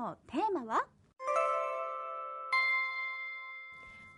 のテーマは？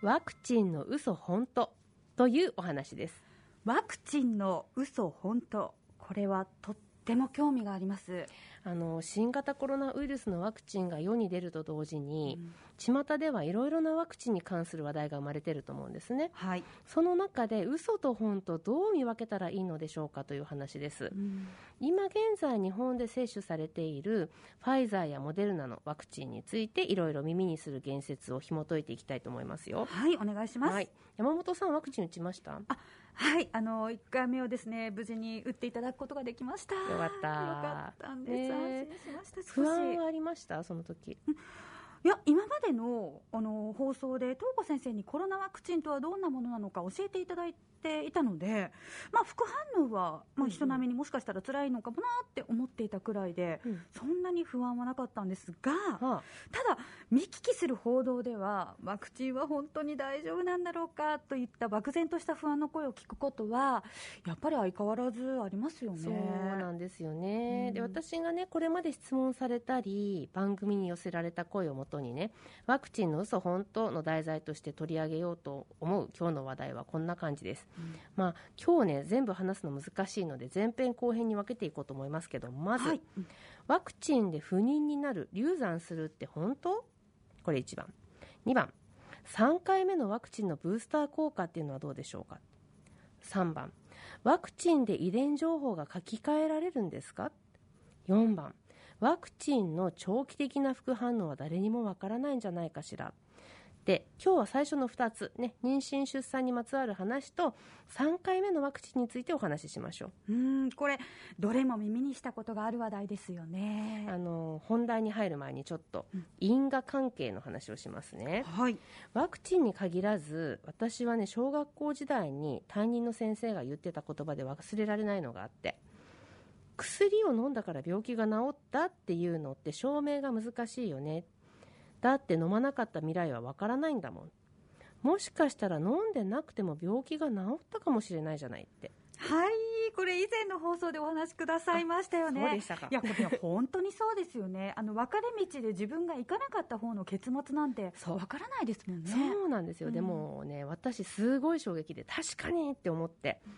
ワクチンの嘘本当というお話です。ワクチンの嘘本当これはとっても興味がありますあの新型コロナウイルスのワクチンが世に出ると同時に、うん。巷ではいろいろなワクチンに関する話題が生まれてると思うんですね、はい、その中で嘘と本とどう見分けたらいいのでしょうかという話です、うん、今現在日本で接種されているファイザーやモデルナのワクチンについていろいろ耳にする言説を紐解いていきたいと思いますよ。はいお願いします、はい、山本さんワクチン打ちました？あはい。あの1回目をですね無事に打っていただくことができました。よかった。よかったんです、ね、不安はありました？その時、うんいや今までのあの放送で東子先生にコロナワクチンとはどんなものなのか教えていただいていたので、まあ、副反応は、まあ、人並みにもしかしたら辛いのかもなって思っていたくらいで、うん、そんなに不安はなかったんですが、はあ、ただ、見聞きする報道ではワクチンは本当に大丈夫なんだろうかといった漠然とした不安の声を聞くことはやっぱり相変わらずありますよね。そうなんですよね、うん、で私がねこれまで質問されたり番組に寄せられた声をもとにねワクチンの嘘本当の題材として取り上げようと思う今日の話題はこんな感じです。まあ、今日ね全部話すの難しいので前編後編に分けていこうと思いますけどまず、はい、ワクチンで不妊になる流産するって本当？これ1番。2番。3回目のワクチンのブースター効果っていうのはどうでしょうか？3番。ワクチンで遺伝情報が書き換えられるんですか？4番ワクチンの長期的な副反応は誰にもわからないんじゃないかしら。で今日は最初の2つ、ね、妊娠・出産にまつわる話と3回目のワクチンについてお話ししましょう。うんこれどれも耳にしたことがある話題ですよね。あの本題に入る前にちょっと因果関係の話をしますね、はい、ワクチンに限らず私はね小学校時代に担任の先生が言ってた言葉で忘れられないのがあって薬を飲んだから病気が治ったっていうのって証明が難しいよねだって飲まなかった未来はわからないんだもんもしかしたら飲んでなくても病気が治ったかもしれないじゃないってはいこれ以前の放送でお話しくださいましたよね。そうでしたか。いや、これ本当にそうですよね。あの、分かれ道で自分が行かなかった方の結末なんて、わからないですもんね。そうなんですよ。うん、でもね、私すごい衝撃で、確かにって思って。うん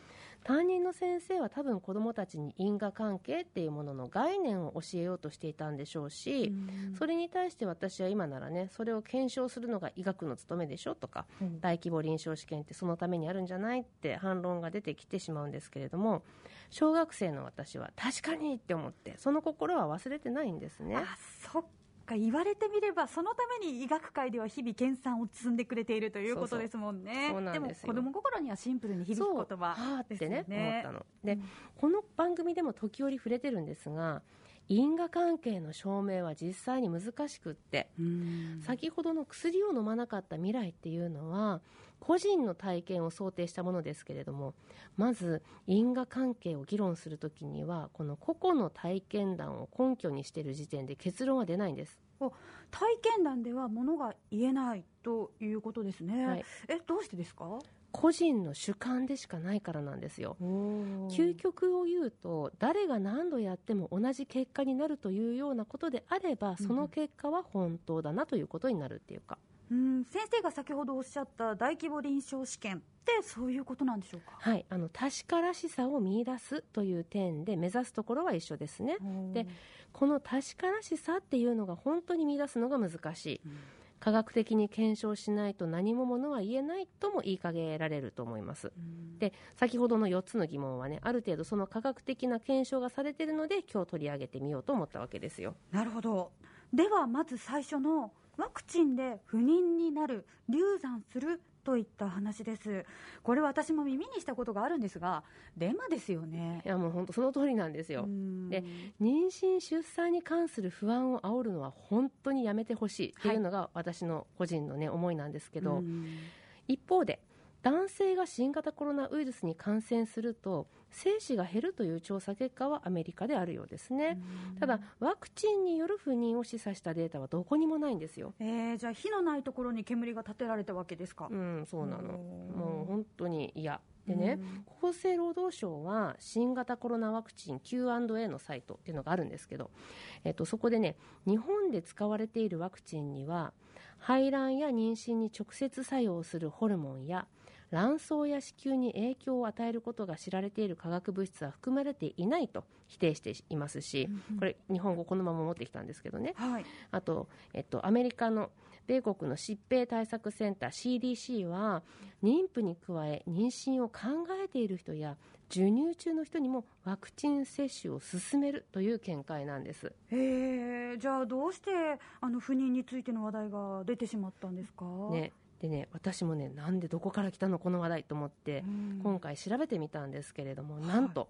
担任の先生は多分子どもたちに因果関係っていうものの概念を教えようとしていたんでしょうし、それに対して私は今ならねそれを検証するのが医学の務めでしょとか、うん、大規模臨床試験ってそのためにあるんじゃないって反論が出てきてしまうんですけれども小学生の私は確かにって思ってその心は忘れてないんですね。あそっか言われてみればそのために医学界では日々研鑽を積んでくれているということですもんね。でも子供心にはシンプルに響く言葉ですね。ってね思ったの。で、うん、この番組でも時折触れてるんですが因果関係の証明は実際に難しくって先ほどの薬を飲まなかった未来っていうのは個人の体験を想定したものですけれどもまず因果関係を議論するときにはこの個々の体験談を根拠にしている時点で結論は出ないんです。体験談ではものが言えないということですね、はい、えどうしてですか？個人の主観でしかないからなんですよ。究極を言うと誰が何度やっても同じ結果になるというようなことであればその結果は本当だなということになるっていうか、うんうん先生が先ほどおっしゃった大規模臨床試験ってそういうことなんでしょうか？はいあの確からしさを見出すという点で目指すところは一緒ですね。でこの確からしさっていうのが本当に見出すのが難しい、うん、科学的に検証しないと何もものは言えないとも言いかけられると思います、うん、で先ほどの4つの疑問はねある程度その科学的な検証がされているので今日取り上げてみようと思ったわけですよ。なるほど。ではまず最初のワクチンで不妊になる流産するといった話です。これ私も耳にしたことがあるんですがデマですよね。いやもう本当その通りなんですよ。で妊娠出産に関する不安を煽るのは本当にやめてほしいっていうのが私の個人のね思いなんですけど。一方で男性が新型コロナウイルスに感染すると精子が減るという調査結果はアメリカであるようですね。ただワクチンによる不妊を示唆したデータはどこにもないんですよ。えー、じゃあ火のないところに煙が立てられたわけですか？うんそうなの。もう本当に嫌。でね、厚生労働省は新型コロナワクチン Q&A のサイトっていうのがあるんですけど、えっと、そこでね日本で使われているワクチンには排卵や妊娠に直接作用するホルモンや卵巣や子宮に影響を与えることが知られている化学物質は含まれていないと否定していますし、これ日本語このまま持ってきたんですけどね、はい、あと、えっと、アメリカの米国の疾病対策センター CDC は妊婦に加え妊娠を考えている人や授乳中の人にもワクチン接種を進めるという見解なんです。へじゃあどうしてあの不妊についての話題が出てしまったんですか、ね、でね私もねなんでどこから来たのこの話題と思って、今回調べてみたんですけれども、なんと、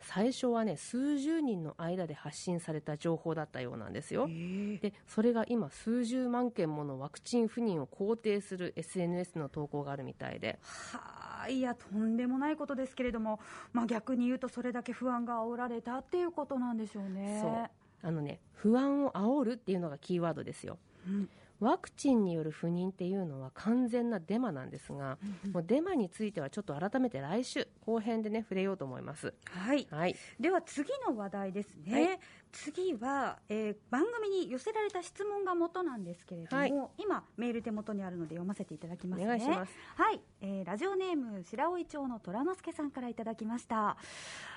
最初はね数十人の間で発信された情報だったようなんですよ、でそれが今数十万件ものワクチン不妊を肯定する SNS の投稿があるみたいで。はあいやとんでもないことですけれども、まあ、逆に言うとそれだけ不安が煽られたっていうことなんでしょうね。そう。あのね不安を煽るっていうのがキーワードですよ、うんワクチンによる不妊っていうのは完全なデマなんですが、うん、もうデマについてはちょっと改めて来週後編でね触れようと思います。はい。はい、では次の話題ですね。はい、次は、えー、番組に寄せられた質問が元なんですけれども、はい、今メール手元にあるので読ませていただきますね。お願いします。はい。えー、ラジオネーム白老町の虎之助さんからいただきました。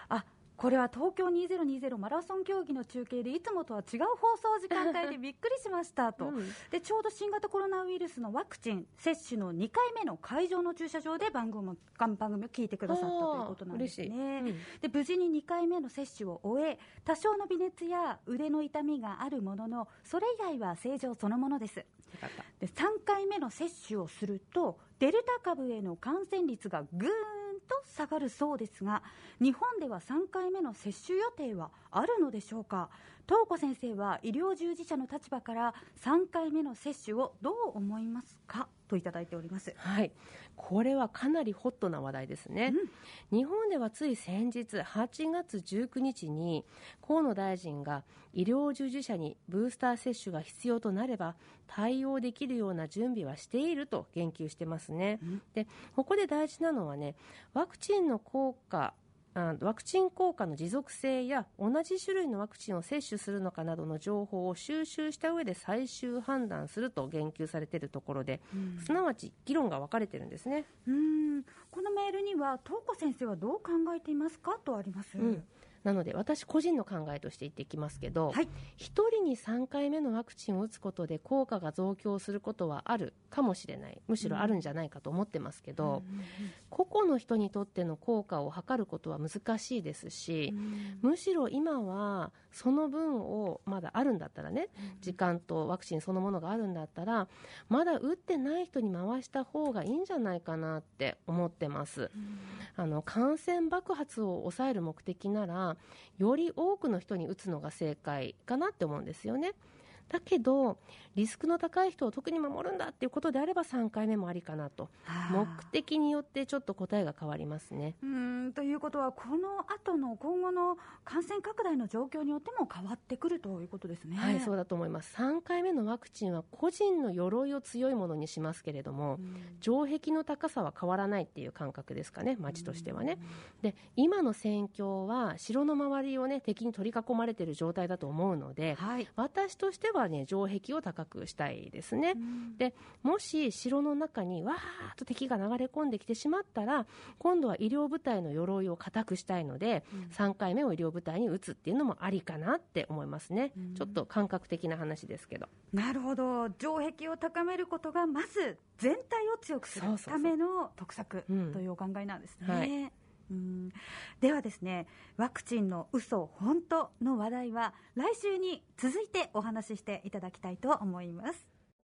あ、これは東京2020マラソン競技の中継でいつもとは違う放送時間帯で びっくりしましたと、うん、でちょうど新型コロナウイルスのワクチン接種の2回目の会場の駐車場で番組番組を聞いてくださったということなんですね、うん、で無事に2回目の接種を終え多少の微熱や腕の痛みがあるもののそれ以外は正常そのものです。で3回目の接種をするとデルタ株への感染率がぐーんと下がるそうですが日本では3回目の接種予定はあるのでしょうか？東子先生は医療従事者の立場から3回目の接種をどう思いますか？といただいております。はい。これはかなりホットな話題ですね。うん、日本ではつい先日8月19日に河野大臣が医療従事者にブースター接種が必要となれば対応できるような準備はしていると言及してますね。うん、で、ここで大事なのはね、ワクチンの効果ワクチン効果の持続性や同じ種類のワクチンを接種するのかなどの情報を収集した上で最終判断すると言及されているところで、うん、すなわち議論が分かれてるんですね。うん。このメールには東子先生はどう考えていますか？とあります、うんなので私個人の考えとして言っていきますけど、はい、1人に3回目のワクチンを打つことで効果が増強することはあるかもしれない。むしろあるんじゃないかと思ってますけど、うん、個々の人にとっての効果を測ることは難しいですし、うん、むしろ今はその分をまだあるんだったらね、時間とワクチンそのものがあるんだったらまだ打ってない人に回した方がいいんじゃないかなって思ってます。あの感染爆発を抑える目的ならより多くの人に打つのが正解かなって思うんですよね。だけどリスクの高い人を特に守るんだっていうことであれば3回目もありかなと目的によってちょっと答えが変わりますね。うんということはこの後の今後の感染拡大の状況によっても変わってくるということですね。はいそうだと思います3回目のワクチンは個人の鎧を強いものにしますけれども城壁の高さは変わらないっていう感覚ですかね町としてはね。で今の戦況は城の周りをね敵に取り囲まれている状態だと思うので、はい、私としてははね城壁を高くしたいですね、うん、でもし城の中にわーっと敵が流れ込んできてしまったら今度は医療部隊の鎧を固くしたいので、うん、3回目を医療部隊に打つっていうのもありかなって思いますね、うん、ちょっと感覚的な話ですけど。なるほど。城壁を高めることがまず全体を強くするための得策というお考えなんですね。はいではですねワクチンの嘘本当の話題は来週に続いてお話ししていただきたいと思います。